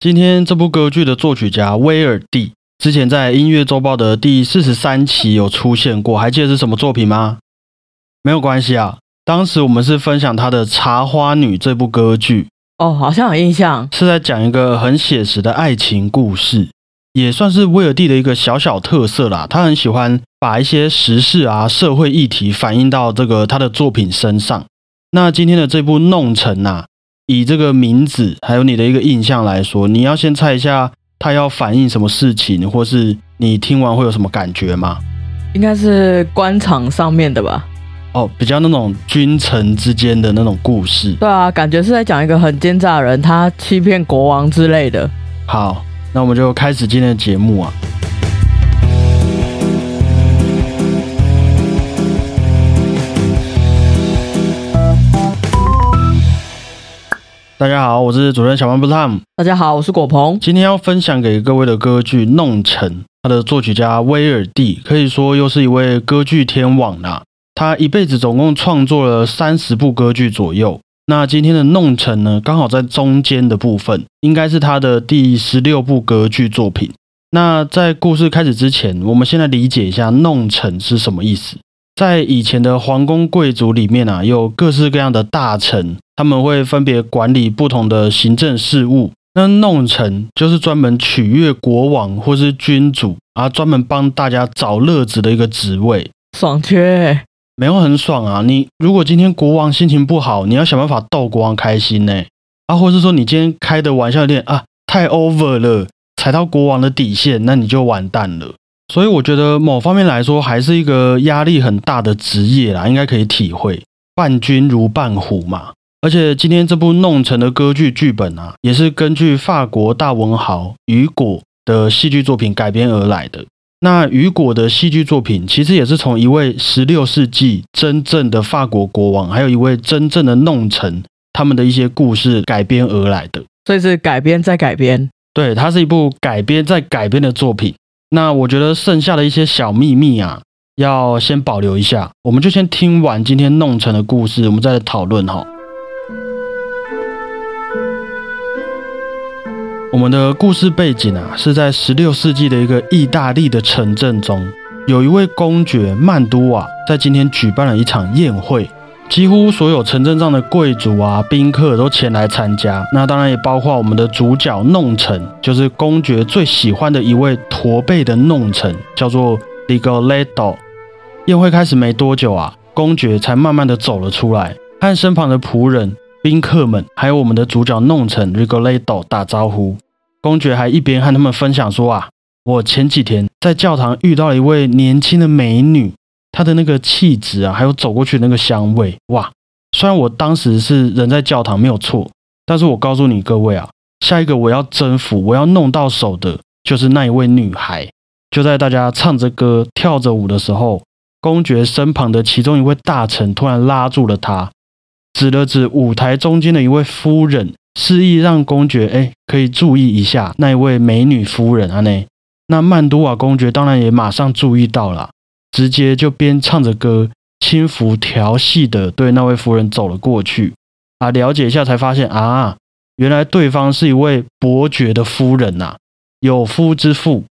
今天这部歌剧的作曲家威尔第，之前在音乐周报的第四十三期有出现过，还记得是什么作品吗？没有关系啊，当时我们是分享他的《茶花女》这部歌剧，哦，好像有印象，是在讲一个很写实的爱情故事，也算是威尔第的一个小小特色啦。他很喜欢把一些时事啊、社会议题反映到这个他的作品身上。那今天的这部《弄臣》呐。以这个名字还有你的一个印象来说，你要先猜一下他要反映什么事情，或是你听完会有什么感觉吗？应该是官场上面的吧？哦，比较那种君臣之间的那种故事。对啊，感觉是在讲一个很奸诈的人，他欺骗国王之类的。好，那我们就开始今天的节目啊。大家好，我是主持人小曼布汤。大家好，我是果鹏。今天要分享给各位的歌剧《弄臣》，他的作曲家威尔第可以说又是一位歌剧天王啦。他一辈子总共创作了三十部歌剧左右。那今天的《弄臣》呢，刚好在中间的部分，应该是他的第十六部歌剧作品。那在故事开始之前，我们先来理解一下“弄臣”是什么意思。在以前的皇宫贵族里面啊，有各式各样的大臣，他们会分别管理不同的行政事务。那弄臣就是专门取悦国王或是君主，啊，专门帮大家找乐子的一个职位。爽缺没有很爽啊！你如果今天国王心情不好，你要想办法逗国王开心呢，啊，或是说你今天开的玩笑有点啊太 over 了，踩到国王的底线，那你就完蛋了。所以我觉得某方面来说，还是一个压力很大的职业啦，应该可以体会。伴君如伴虎嘛。而且今天这部弄成的歌剧剧本啊，也是根据法国大文豪雨果的戏剧作品改编而来的。那雨果的戏剧作品，其实也是从一位十六世纪真正的法国国王，还有一位真正的弄臣他们的一些故事改编而来的。所以是改编再改编。对，它是一部改编再改编的作品。那我觉得剩下的一些小秘密啊，要先保留一下。我们就先听完今天弄成的故事，我们再来讨论哈。我们的故事背景啊，是在十六世纪的一个意大利的城镇中，有一位公爵曼都瓦在今天举办了一场宴会。几乎所有城镇上的贵族啊、宾客都前来参加，那当然也包括我们的主角弄臣，就是公爵最喜欢的一位驼背的弄臣，叫做 Rigoletto。宴会开始没多久啊，公爵才慢慢的走了出来，和身旁的仆人、宾客们，还有我们的主角弄臣 Rigoletto 打招呼。公爵还一边和他们分享说啊，我前几天在教堂遇到了一位年轻的美女。她的那个气质啊，还有走过去那个香味，哇！虽然我当时是人在教堂没有错，但是我告诉你各位啊，下一个我要征服、我要弄到手的，就是那一位女孩。就在大家唱着歌、跳着舞的时候，公爵身旁的其中一位大臣突然拉住了他，指了指舞台中间的一位夫人，示意让公爵哎可以注意一下那一位美女夫人啊内。那曼都瓦公爵当然也马上注意到了。直接就边唱着歌，轻浮调戏的对那位夫人走了过去。啊，了解一下才发现啊，原来对方是一位伯爵的夫人呐，有夫之妇。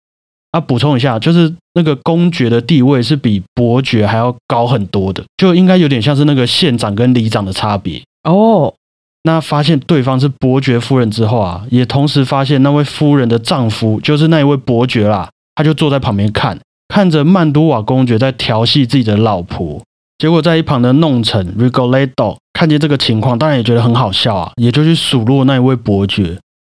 啊，补充一下，就是那个公爵的地位是比伯爵还要高很多的，就应该有点像是那个县长跟里长的差别哦。那发现对方是伯爵夫人之后啊，也同时发现那位夫人的丈夫就是那一位伯爵啦，他就坐在旁边看。看着曼都瓦公爵在调戏自己的老婆，结果在一旁的弄臣 Rigoletto 看见这个情况，当然也觉得很好笑啊，也就去数落那一位伯爵。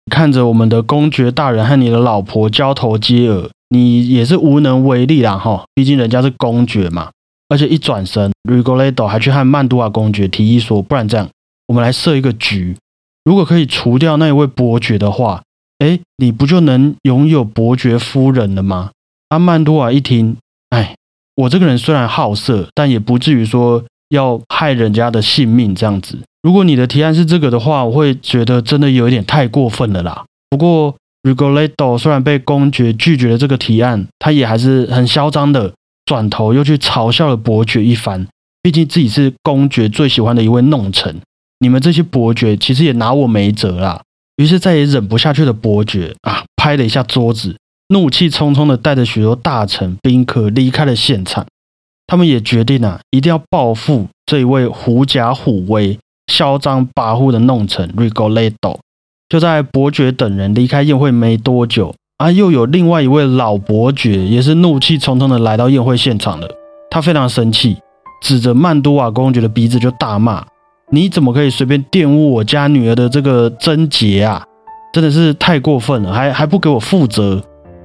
看着我们的公爵大人和你的老婆交头接耳，你也是无能为力啦哈，毕竟人家是公爵嘛。而且一转身，Rigoletto 还去和曼都瓦公爵提议说，不然这样，我们来设一个局，如果可以除掉那一位伯爵的话，哎，你不就能拥有伯爵夫人了吗？阿曼多瓦一听，哎，我这个人虽然好色，但也不至于说要害人家的性命这样子。如果你的提案是这个的话，我会觉得真的有一点太过分了啦。不过，Rigoletto 虽然被公爵拒绝了这个提案，他也还是很嚣张的，转头又去嘲笑了伯爵一番。毕竟自己是公爵最喜欢的一位弄臣，你们这些伯爵其实也拿我没辙啦。于是再也忍不下去的伯爵啊，拍了一下桌子，怒气冲冲的带着许多大臣宾客离开了现场。他们也决定啊，一定要报复这一位狐假虎威、嚣张跋扈的弄臣 Rigoletto。就在伯爵等人离开宴会没多久啊，又有另外一位老伯爵也是怒气冲冲的来到宴会现场了。他非常生气，指着曼都瓦公爵的鼻子就大骂：“你怎么可以随便玷污我家女儿的这个贞洁啊？真的是太过分了，还还不给我负责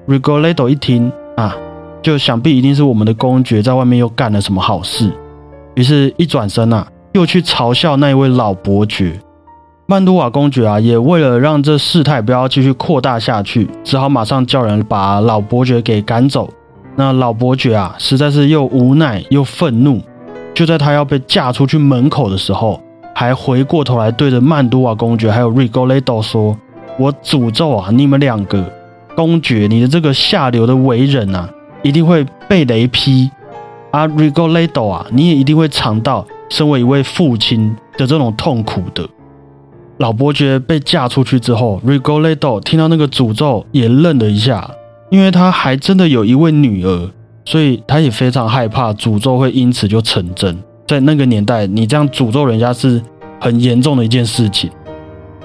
！”Rigoletto 一听啊。就想必一定是我们的公爵在外面又干了什么好事，于是，一转身啊，又去嘲笑那一位老伯爵。曼都瓦公爵啊，也为了让这事态不要继续扩大下去，只好马上叫人把老伯爵给赶走。那老伯爵啊，实在是又无奈又愤怒，就在他要被嫁出去门口的时候，还回过头来对着曼都瓦公爵还有 Rigoletto 说：“我诅咒啊，你们两个公爵，你的这个下流的为人啊！”一定会被雷劈，啊，Rigoletto 啊，你也一定会尝到身为一位父亲的这种痛苦的。老伯爵被嫁出去之后，Rigoletto 听到那个诅咒也愣了一下，因为他还真的有一位女儿，所以他也非常害怕诅咒会因此就成真。在那个年代，你这样诅咒人家是很严重的一件事情。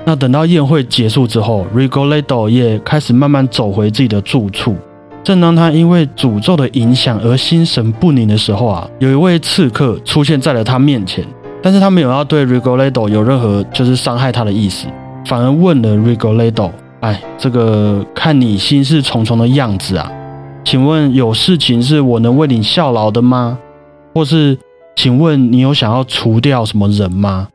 那等到宴会结束之后，Rigoletto 也开始慢慢走回自己的住处。正当他因为诅咒的影响而心神不宁的时候啊，有一位刺客出现在了他面前，但是他没有要对 Rigoletto 有任何就是伤害他的意思，反而问了 Rigoletto：“ 哎，这个看你心事重重的样子啊，请问有事情是我能为你效劳的吗？或是请问你有想要除掉什么人吗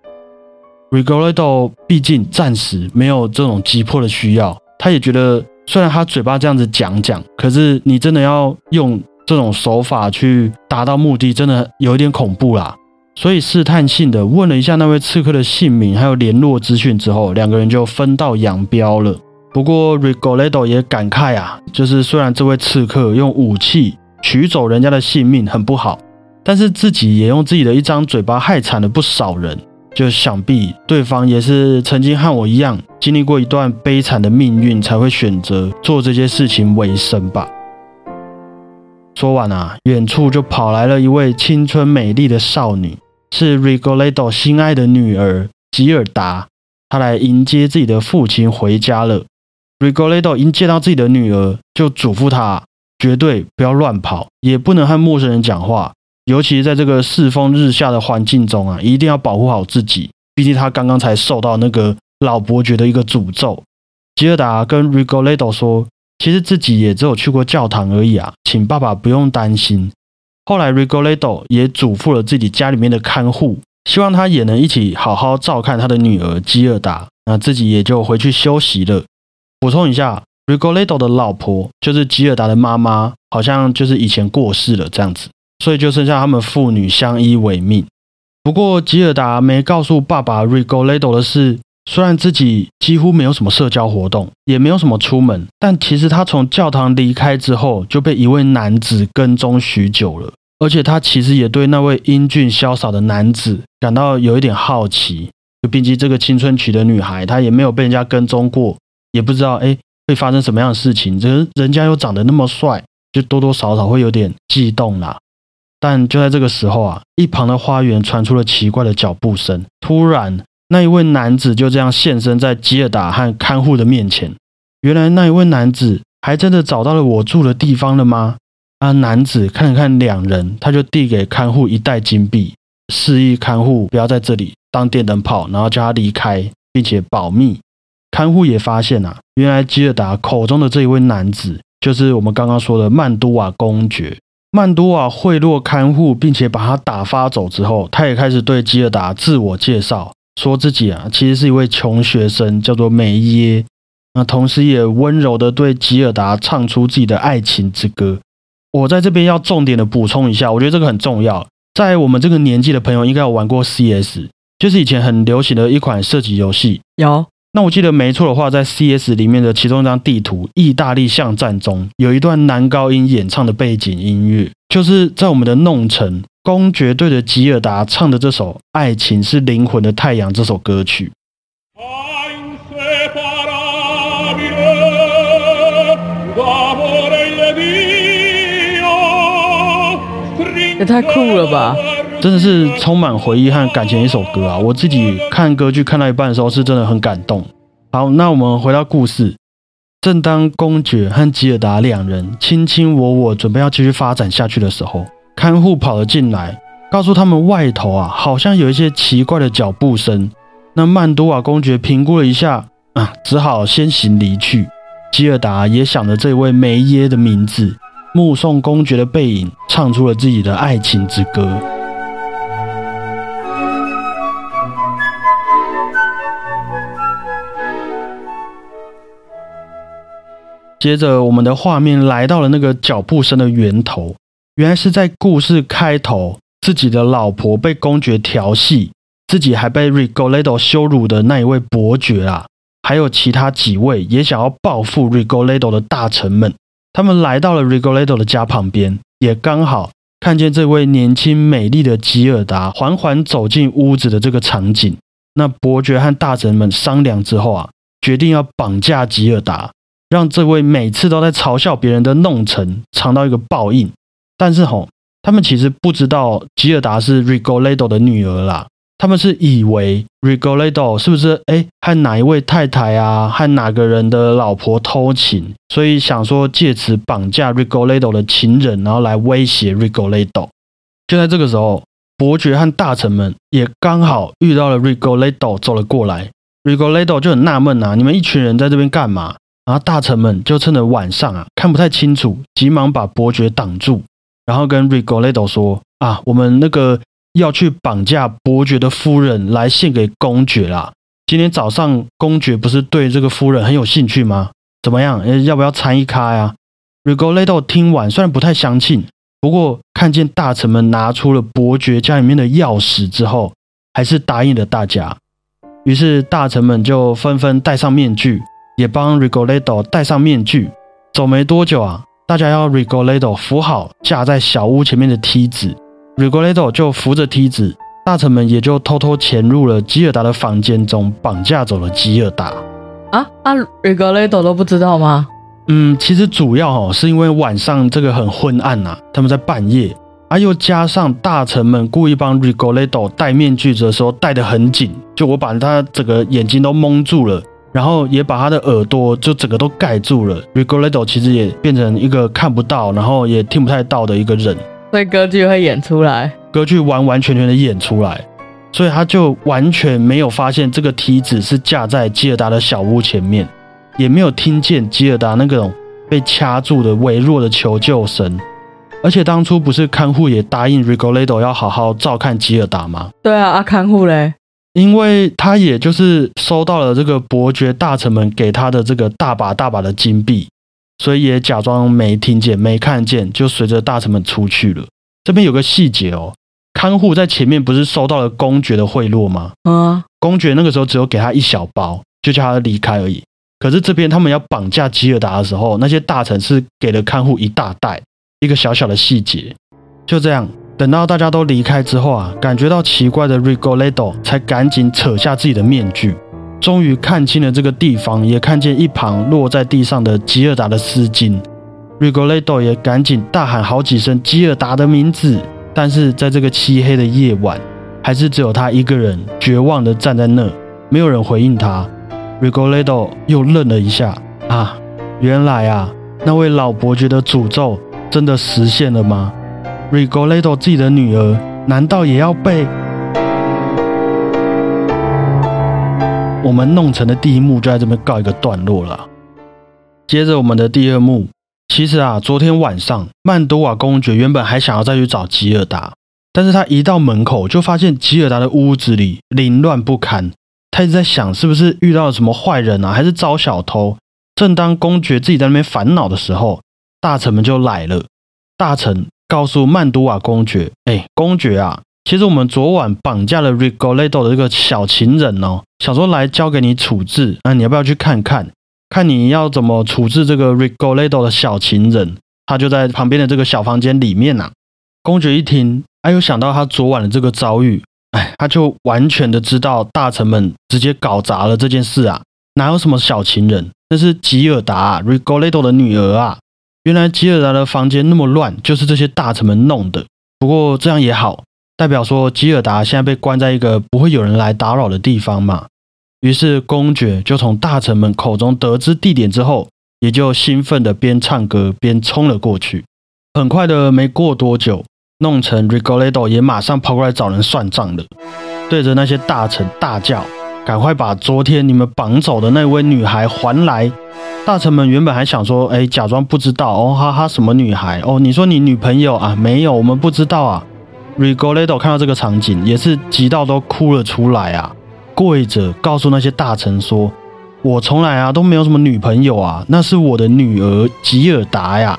？”Rigoletto 毕竟暂时没有这种急迫的需要，他也觉得。虽然他嘴巴这样子讲讲，可是你真的要用这种手法去达到目的，真的有一点恐怖啦。所以试探性的问了一下那位刺客的姓名还有联络资讯之后，两个人就分道扬镳了。不过 Rigoletto 也感慨啊，就是虽然这位刺客用武器取走人家的性命很不好，但是自己也用自己的一张嘴巴害惨了不少人。就想必对方也是曾经和我一样经历过一段悲惨的命运，才会选择做这些事情为生吧。说完啊，远处就跑来了一位青春美丽的少女，是 Rigoletto 心爱的女儿吉尔达。她来迎接自己的父亲回家了。Rigoletto 一见到自己的女儿，就嘱咐她绝对不要乱跑，也不能和陌生人讲话。尤其是在这个世风日下的环境中啊，一定要保护好自己。毕竟他刚刚才受到那个老伯爵的一个诅咒。吉尔达跟 Rigoletto 说：“其实自己也只有去过教堂而已啊，请爸爸不用担心。”后来 Rigoletto 也嘱咐了自己家里面的看护，希望他也能一起好好照看他的女儿吉尔达。那自己也就回去休息了。补充一下，Rigoletto 的老婆就是吉尔达的妈妈，好像就是以前过世了这样子。所以就剩下他们父女相依为命。不过吉尔达没告诉爸爸 Rigoletto 的事，虽然自己几乎没有什么社交活动，也没有什么出门，但其实他从教堂离开之后就被一位男子跟踪许久了。而且他其实也对那位英俊潇洒的男子感到有一点好奇。就毕竟这个青春期的女孩，她也没有被人家跟踪过，也不知道哎会发生什么样的事情。人人家又长得那么帅，就多多少少会有点悸动啦。但就在这个时候啊，一旁的花园传出了奇怪的脚步声。突然，那一位男子就这样现身在吉尔达和看护的面前。原来，那一位男子还真的找到了我住的地方了吗？啊！男子看了看两人，他就递给看护一袋金币，示意看护不要在这里当电灯泡，然后叫他离开，并且保密。看护也发现啊，原来吉尔达口中的这一位男子，就是我们刚刚说的曼都瓦公爵。曼多瓦贿赂看护，并且把他打发走之后，他也开始对吉尔达自我介绍，说自己啊其实是一位穷学生，叫做梅耶。那同时也温柔的对吉尔达唱出自己的爱情之歌。我在这边要重点的补充一下，我觉得这个很重要，在我们这个年纪的朋友应该有玩过 CS，就是以前很流行的一款射击游戏。有。那我记得没错的话，在 C.S 里面的其中一张地图《意大利巷战》中，有一段男高音演唱的背景音乐，就是在我们的弄臣公爵对着吉尔达唱的这首爱情是灵魂的太阳这首歌曲。也太酷了吧。真的是充满回忆和感情的一首歌啊我自己看歌剧看到一半的时候是真的很感动。好那我们回到故事。正当公爵和吉尔达两人卿卿我我准备要继续发展下去的时候看护跑了进来，告诉他们外头啊，好像有一些奇怪的脚步声。那曼多瓦公爵评估了一下，啊，只好先行离去。吉尔达也想着这位梅耶的名字，目送公爵的背影，唱出了自己的爱情之歌。接着，我们的画面来到了那个脚步声的源头，原来是在故事开头，自己的老婆被公爵调戏，自己还被 Rigoletto 羞辱的那一位伯爵啊，还有其他几位也想要报复 Rigoletto 的大臣们，他们来到了 Rigoletto 的家旁边，也刚好看见这位年轻美丽的吉尔达缓缓走进屋子的这个场景。那伯爵和大臣们商量之后啊，决定要绑架吉尔达。让这位每次都在嘲笑别人的弄臣尝到一个报应，但是吼，他们其实不知道吉尔达是 Rigoletto 的女儿啦。他们是以为 Rigoletto 是不是哎和哪一位太太啊，和哪个人的老婆偷情，所以想说借此绑架 Rigoletto 的情人，然后来威胁 Rigoletto。就在这个时候，伯爵和大臣们也刚好遇到了 Rigoletto 走了过来。Rigoletto 就很纳闷啊，你们一群人在这边干嘛？然后大臣们就趁着晚上啊看不太清楚，急忙把伯爵挡住，然后跟 Rigoletto 说：“啊，我们那个要去绑架伯爵的夫人来献给公爵啦。今天早上公爵不是对这个夫人很有兴趣吗？怎么样？要不要参一咖呀？”Rigoletto 听完虽然不太相信，不过看见大臣们拿出了伯爵家里面的钥匙之后，还是答应了大家。于是大臣们就纷纷戴上面具。也帮 Rigoletto 戴上面具。走没多久啊，大家要 Rigoletto 扶好架在小屋前面的梯子，Rigoletto 就扶着梯子，大臣们也就偷偷潜入了吉尔达的房间中，绑架走了吉尔达。啊啊，Rigoletto 都不知道吗？嗯，其实主要哦是因为晚上这个很昏暗呐，他们在半夜，啊又加上大臣们故意帮 Rigoletto 戴面具的时候戴得很紧，就我把他整个眼睛都蒙住了。然后也把他的耳朵就整个都盖住了，Rigoletto 其实也变成一个看不到，然后也听不太到的一个人。所以歌剧会演出来，歌剧完完全全的演出来，所以他就完全没有发现这个梯子是架在吉尔达的小屋前面，也没有听见吉尔达那种被掐住的微弱的求救声。而且当初不是看护也答应 Rigoletto 要好好照看吉尔达吗？对啊，啊看护嘞。因为他也就是收到了这个伯爵大臣们给他的这个大把大把的金币，所以也假装没听见、没看见，就随着大臣们出去了。这边有个细节哦，看护在前面不是收到了公爵的贿赂吗？嗯，公爵那个时候只有给他一小包，就叫他离开而已。可是这边他们要绑架吉尔达的时候，那些大臣是给了看护一大袋，一个小小的细节，就这样。等到大家都离开之后啊，感觉到奇怪的 Rigoletto 才赶紧扯下自己的面具，终于看清了这个地方，也看见一旁落在地上的吉尔达的丝巾。Rigoletto 也赶紧大喊好几声吉尔达的名字，但是在这个漆黑的夜晚，还是只有他一个人绝望的站在那，没有人回应他。Rigoletto 又愣了一下，啊，原来啊，那位老伯爵的诅咒真的实现了吗？Rigoletto 自己的女儿难道也要被我们弄成的第一幕就在这边告一个段落了？接着我们的第二幕，其实啊，昨天晚上曼多瓦公爵原本还想要再去找吉尔达，但是他一到门口就发现吉尔达的屋子里凌乱不堪，他一直在想是不是遇到了什么坏人啊，还是招小偷？正当公爵自己在那边烦恼的时候，大臣们就来了，大臣。告诉曼都瓦公爵：“哎，公爵啊，其实我们昨晚绑架了 Rigoletto 的这个小情人哦，想说来交给你处置，那你要不要去看看？看你要怎么处置这个 Rigoletto 的小情人？他就在旁边的这个小房间里面呐。”公爵一听，哎，又想到他昨晚的这个遭遇，哎，他就完全的知道大臣们直接搞砸了这件事啊，哪有什么小情人？那是吉尔达 Rigoletto 的女儿啊。原来吉尔达的房间那么乱，就是这些大臣们弄的。不过这样也好，代表说吉尔达现在被关在一个不会有人来打扰的地方嘛。于是公爵就从大臣们口中得知地点之后，也就兴奋的边唱歌边冲了过去。很快的，没过多久，弄成 Rigoletto 也马上跑过来找人算账了，对着那些大臣大叫：“赶快把昨天你们绑走的那位女孩还来！”大臣们原本还想说：“哎，假装不知道哦，哈哈，什么女孩哦？你说你女朋友啊？没有，我们不知道啊。” Rigoletto 看到这个场景，也是急到都哭了出来啊，跪着告诉那些大臣说：“我从来啊都没有什么女朋友啊，那是我的女儿吉尔达呀！”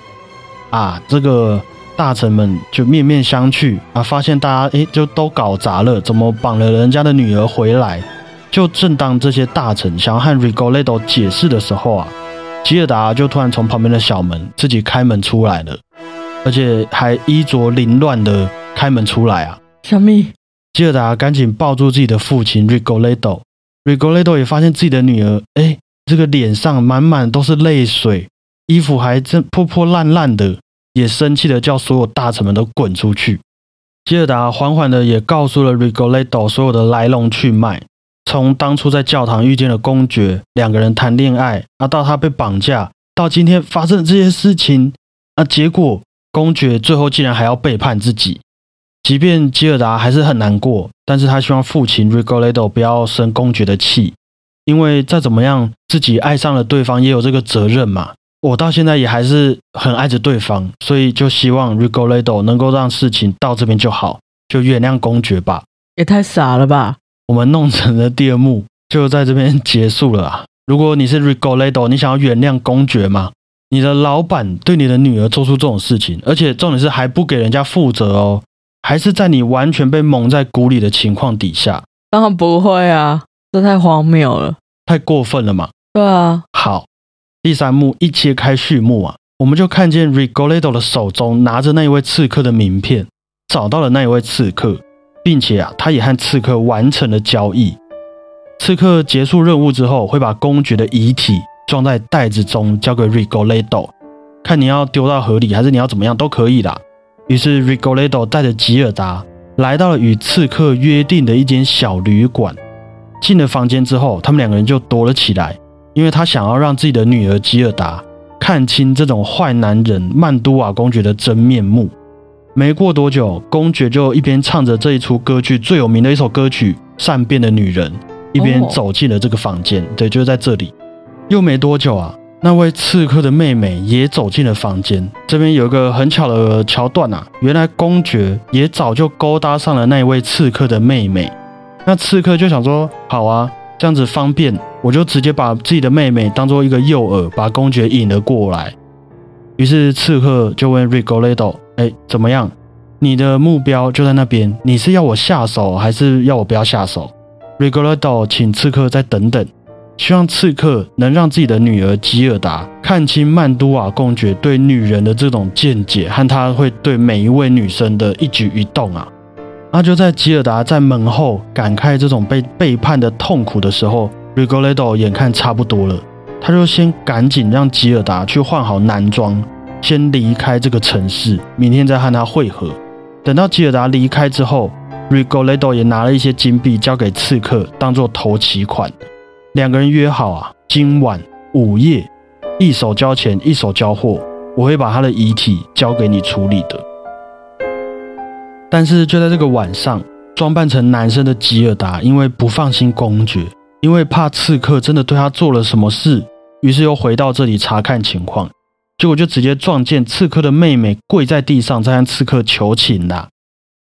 啊，这个大臣们就面面相觑啊，发现大家哎就都搞砸了，怎么绑了人家的女儿回来？就正当这些大臣想要和 Rigoletto 解释的时候啊。吉尔达就突然从旁边的小门自己开门出来了，而且还衣着凌乱的开门出来啊！小蜜，吉尔达赶紧抱住自己的父亲 Rigoletto，Rigoletto 也发现自己的女儿，哎，这个脸上满满都是泪水，衣服还真破破烂烂的，也生气的叫所有大臣们都滚出去。吉尔达缓缓的也告诉了 Rigoletto 所有的来龙去脉。从当初在教堂遇见了公爵，两个人谈恋爱，啊，到他被绑架，到今天发生的这些事情，啊，结果公爵最后竟然还要背叛自己。即便吉尔达还是很难过，但是他希望父亲 Rigoletto 不要生公爵的气，因为再怎么样，自己爱上了对方也有这个责任嘛。我到现在也还是很爱着对方，所以就希望 Rigoletto 能够让事情到这边就好，就原谅公爵吧。也太傻了吧！我们弄成的第二幕就在这边结束了啊！如果你是 Rigoletto，你想要原谅公爵吗？你的老板对你的女儿做出这种事情，而且重点是还不给人家负责哦，还是在你完全被蒙在鼓里的情况底下？当然不会啊，这太荒谬了，太过分了嘛！对啊，好，第三幕一切开序幕啊，我们就看见 Rigoletto 的手中拿着那一位刺客的名片，找到了那一位刺客。并且啊，他也和刺客完成了交易。刺客结束任务之后，会把公爵的遗体装在袋子中，交给 Rigoletto，看你要丢到河里，还是你要怎么样都可以啦。于是 Rigoletto 带着吉尔达来到了与刺客约定的一间小旅馆。进了房间之后，他们两个人就躲了起来，因为他想要让自己的女儿吉尔达看清这种坏男人曼都瓦公爵的真面目。没过多久，公爵就一边唱着这一出歌剧最有名的一首歌曲《善变的女人》，一边走进了这个房间。对，就是在这里。又没多久啊，那位刺客的妹妹也走进了房间。这边有一个很巧的桥段啊，原来公爵也早就勾搭上了那位刺客的妹妹。那刺客就想说：“好啊，这样子方便，我就直接把自己的妹妹当做一个诱饵，把公爵引了过来。”于是刺客就问 Rigoletto。哎，怎么样？你的目标就在那边。你是要我下手，还是要我不要下手？Rigoletto 请刺客再等等，希望刺客能让自己的女儿吉尔达看清曼都瓦公爵对女人的这种见解，和他会对每一位女生的一举一动啊。那就在吉尔达在门后感慨这种被背叛的痛苦的时候，Rigoletto 眼看差不多了，他就先赶紧让吉尔达去换好男装。先离开这个城市，明天再和他会合。等到吉尔达离开之后，Rigoletto 也拿了一些金币交给刺客，当做头期款。两个人约好啊，今晚午夜，一手交钱，一手交货。我会把他的遗体交给你处理的。但是就在这个晚上，装扮成男生的吉尔达因为不放心公爵，因为怕刺客真的对他做了什么事，于是又回到这里查看情况。结果就直接撞见刺客的妹妹跪在地上，在向刺客求情啦！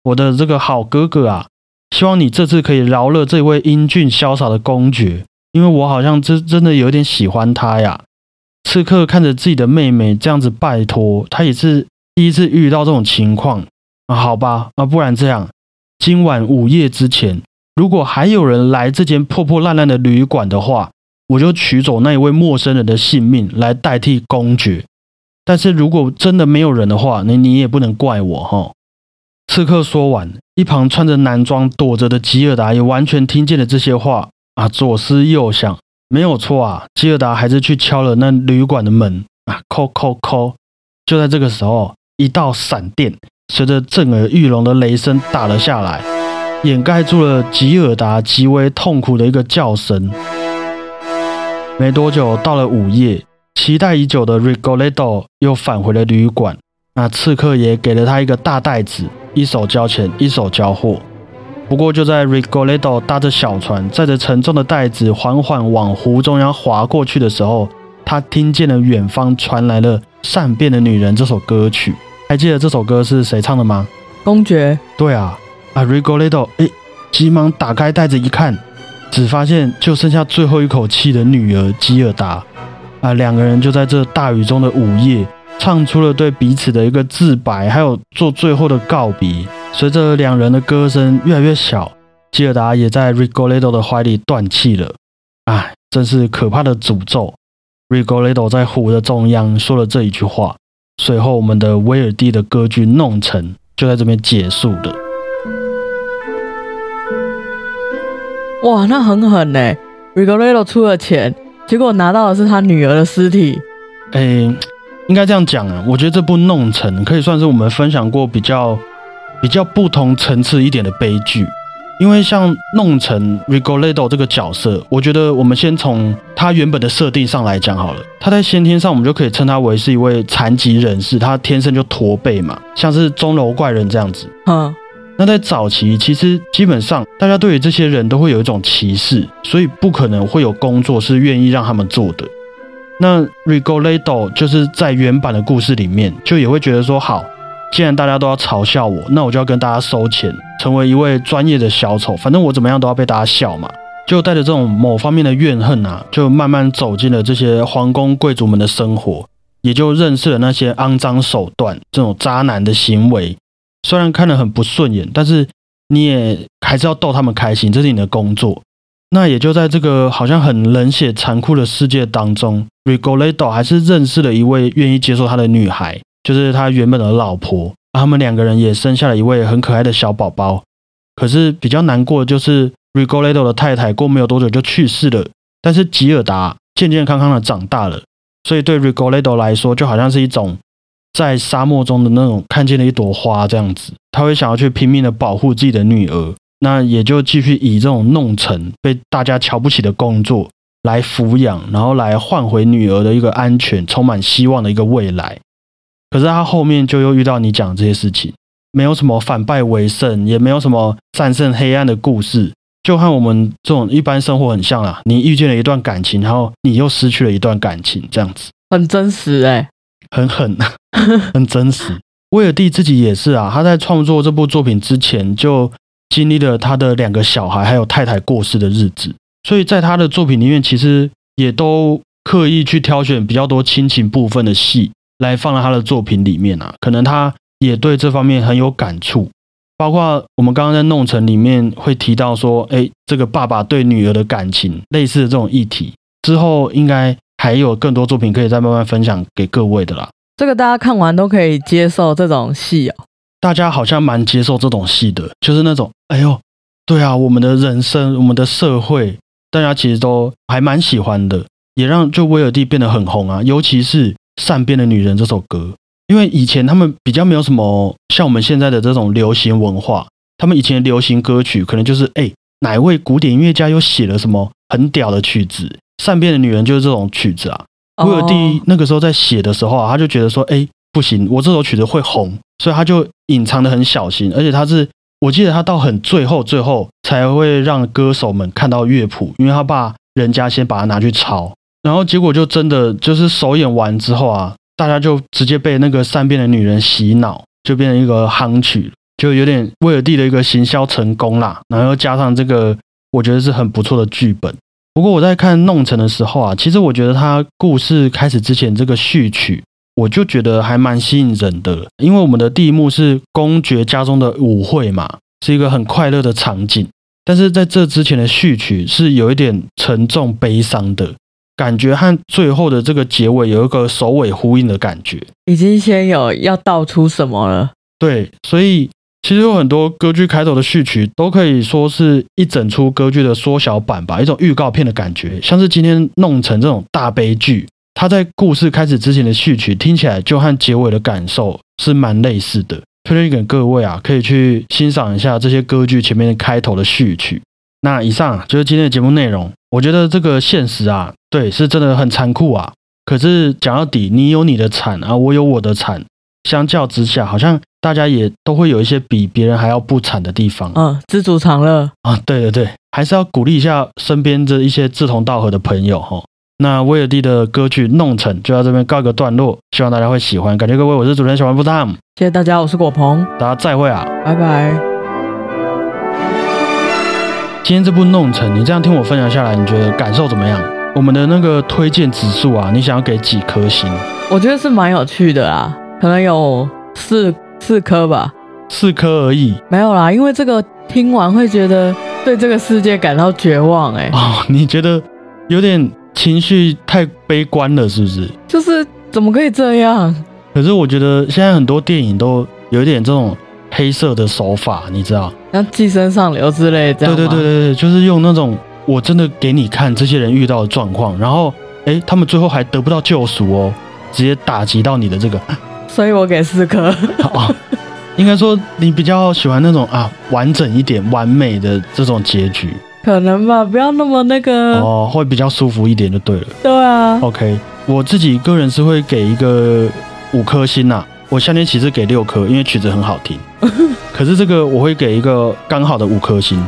我的这个好哥哥啊，希望你这次可以饶了这位英俊潇洒的公爵，因为我好像真真的有点喜欢他呀。刺客看着自己的妹妹这样子拜托，他也是第一次遇到这种情况啊。好吧，啊，不然这样，今晚午夜之前，如果还有人来这间破破烂烂的旅馆的话，我就取走那一位陌生人的性命来代替公爵。但是如果真的没有人的话，那你也不能怪我哈。刺客说完，一旁穿着男装躲着的吉尔达也完全听见了这些话啊，左思右想，没有错啊，吉尔达还是去敲了那旅馆的门啊，叩叩叩。就在这个时候，一道闪电随着震耳欲聋的雷声打了下来，掩盖住了吉尔达极为痛苦的一个叫声。没多久，到了午夜，期待已久的 Rigoletto 又返回了旅馆。那刺客也给了他一个大袋子，一手交钱，一手交货。不过，就在 Rigoletto 搭着小船，载着沉重的袋子缓缓往湖中央划过去的时候，他听见了远方传来了《善变的女人》这首歌曲。还记得这首歌是谁唱的吗？公爵。对啊，啊 Rigoletto 哎，急忙打开袋子一看。只发现就剩下最后一口气的女儿吉尔达啊，两个人就在这大雨中的午夜，唱出了对彼此的一个自白，还有做最后的告别。随着两人的歌声越来越小，吉尔达也在 Rigoletto 的怀里断气了。哎，真是可怕的诅咒！Rigoletto 在湖的中央说了这一句话。随后，我们的威尔第的歌剧《弄臣》就在这边结束了。哇，那很狠呢！Rigoletto 出了钱，结果拿到的是他女儿的尸体。哎，应该这样讲啊，我觉得这部《弄臣》可以算是我们分享过比较比较不同层次一点的悲剧。因为像弄臣 Rigoletto 这个角色，我觉得我们先从他原本的设定上来讲好了。他在先天上，我们就可以称他为是一位残疾人士，他天生就驼背嘛，像是钟楼怪人这样子。嗯。那在早期，其实基本上大家对于这些人都会有一种歧视，所以不可能会有工作是愿意让他们做的。那 Rigoletto 就是在原版的故事里面，就也会觉得说，好，既然大家都要嘲笑我，那我就要跟大家收钱，成为一位专业的小丑，反正我怎么样都要被大家笑嘛。就带着这种某方面的怨恨啊，就慢慢走进了这些皇宫贵族们的生活，也就认识了那些肮脏手段、这种渣男的行为。虽然看得很不顺眼，但是你也还是要逗他们开心，这是你的工作。那也就在这个好像很冷血残酷的世界当中，Rigoletto 还是认识了一位愿意接受他的女孩，就是他原本的老婆。他们两个人也生下了一位很可爱的小宝宝。可是比较难过的就是 Rigoletto 的太太过没有多久就去世了，但是吉尔达健健康康的长大了，所以对 Rigoletto 来说就好像是一种。在沙漠中的那种看见了一朵花这样子，他会想要去拼命的保护自己的女儿，那也就继续以这种弄成被大家瞧不起的工作来抚养，然后来换回女儿的一个安全、充满希望的一个未来。可是他后面就又遇到你讲这些事情，没有什么反败为胜，也没有什么战胜黑暗的故事，就和我们这种一般生活很像啊。你遇见了一段感情，然后你又失去了一段感情，这样子很真实哎。很狠，很真实。威尔蒂自己也是啊，他在创作这部作品之前就经历了他的两个小孩还有太太过世的日子，所以在他的作品里面，其实也都刻意去挑选比较多亲情部分的戏来放在他的作品里面啊。可能他也对这方面很有感触，包括我们刚刚在《弄成》里面会提到说，哎，这个爸爸对女儿的感情，类似的这种议题，之后应该。还有更多作品可以再慢慢分享给各位的啦。这个大家看完都可以接受这种戏哦。大家好像蛮接受这种戏的，就是那种，哎呦，对啊，我们的人生，我们的社会，大家其实都还蛮喜欢的，也让就威尔蒂变得很红啊。尤其是《善变的女人》这首歌，因为以前他们比较没有什么像我们现在的这种流行文化，他们以前流行歌曲可能就是，哎，哪一位古典音乐家又写了什么很屌的曲子。善变的女人就是这种曲子啊。威尔第那个时候在写的时候啊，他就觉得说，哎，不行，我这首曲子会红，所以他就隐藏的很小心，而且他是，我记得他到很最后最后才会让歌手们看到乐谱，因为他怕人家先把它拿去抄，然后结果就真的就是首演完之后啊，大家就直接被那个善变的女人洗脑，就变成一个夯曲，就有点威尔第的一个行销成功啦，然后加上这个，我觉得是很不错的剧本。不过我在看《弄成》的时候啊，其实我觉得它故事开始之前这个序曲，我就觉得还蛮吸引人的。因为我们的第一幕是公爵家中的舞会嘛，是一个很快乐的场景。但是在这之前的序曲是有一点沉重悲伤的感觉，和最后的这个结尾有一个首尾呼应的感觉。已经先有要道出什么了？对，所以。其实有很多歌剧开头的序曲都可以说是一整出歌剧的缩小版吧，一种预告片的感觉，像是今天弄成这种大悲剧，它在故事开始之前的序曲听起来就和结尾的感受是蛮类似的。推荐给各位啊，可以去欣赏一下这些歌剧前面开头的序曲。那以上就是今天的节目内容。我觉得这个现实啊，对，是真的很残酷啊。可是讲到底，你有你的惨啊，我有我的惨，相较之下，好像大家也都会有一些比别人还要不惨的地方。嗯，知足常乐啊，对对对，还是要鼓励一下身边的一些志同道合的朋友哈。那威尔第的歌曲《弄成》就到这边告一个段落，希望大家会喜欢。感谢各位，我是主持人小王布汤，谢谢大家，我是果鹏，大家再会啊，拜拜。今天这部《弄成》，你这样听我分享下来，你觉得感受怎么样？我们的那个推荐指数啊，你想要给几颗星？我觉得是蛮有趣的啊，可能有四四颗吧，四颗而已。没有啦，因为这个听完会觉得对这个世界感到绝望。哎，哦，你觉得有点情绪太悲观了，是不是？就是怎么可以这样？可是我觉得现在很多电影都有一点这种。黑色的手法，你知道，像寄生上流之类这样对对对对对，就是用那种我真的给你看这些人遇到的状况，然后哎，他们最后还得不到救赎哦，直接打击到你的这个。所以我给四颗。好，应该说你比较喜欢那种啊完整一点、完美的这种结局。可能吧，不要那么那个哦，会比较舒服一点就对了。对啊。OK，我自己个人是会给一个五颗星呐。我夏天其实给六颗，因为曲子很好听。可是这个我会给一个刚好的五颗星，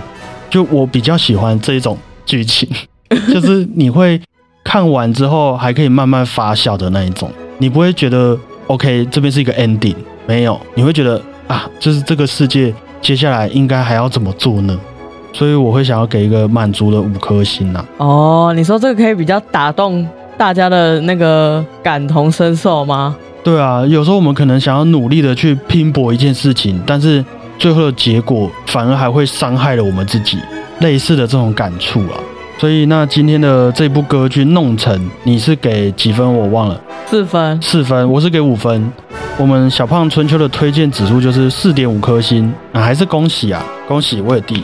就我比较喜欢这一种剧情，就是你会看完之后还可以慢慢发酵的那一种，你不会觉得 OK 这边是一个 ending，没有，你会觉得啊，就是这个世界接下来应该还要怎么做呢？所以我会想要给一个满足的五颗星呐。哦，你说这个可以比较打动大家的那个感同身受吗？对啊，有时候我们可能想要努力的去拼搏一件事情，但是最后的结果反而还会伤害了我们自己。类似的这种感触啊，所以那今天的这部歌剧弄成，你是给几分？我忘了，四分，四分，我是给五分。我们小胖春秋的推荐指数就是四点五颗星啊，还是恭喜啊，恭喜我也弟。